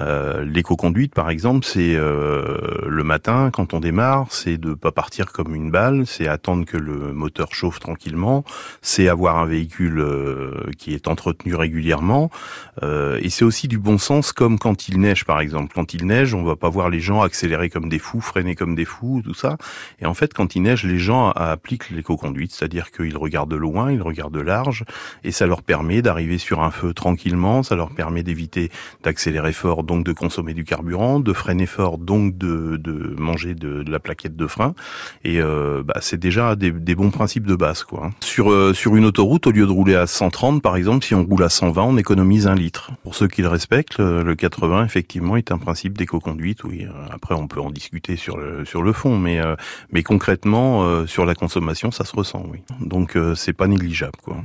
Euh, L'éco-conduite, par exemple, c'est euh, le matin quand on démarre, c'est de pas partir comme une balle, c'est attendre que le moteur chauffe tranquillement, c'est avoir un véhicule euh, qui est entretenu régulièrement, euh, et c'est aussi du bon sens comme quand il neige, par exemple. Quand il neige, on va pas voir les gens accélérer comme des fous, freiner comme des fous, tout ça. Et en fait, quand il neige, les gens appliquent l'éco-conduite, c'est-à-dire qu'ils regardent de loin, ils regardent de large, et ça leur permet d'arriver sur un feu tranquillement, ça leur permet d'éviter d'accélérer fort, donc de consommer du carburant, de freiner fort, donc de, de manger de, de, la plaquette de frein. Et euh, bah, c'est déjà des, des, bons principes de base. Quoi. Sur, euh, sur une autoroute, au lieu de rouler à 130, par exemple, si on roule à 120, on économise un litre. Pour ceux qui le respectent, le, le 80, effectivement, est un principe d'éco-conduite. Oui, euh, après, on peut en discuter sur le, sur le fond, mais, euh, mais concrètement, euh, sur la consommation, ça se ressent, oui. Donc, c'est pas négligeable. Quoi.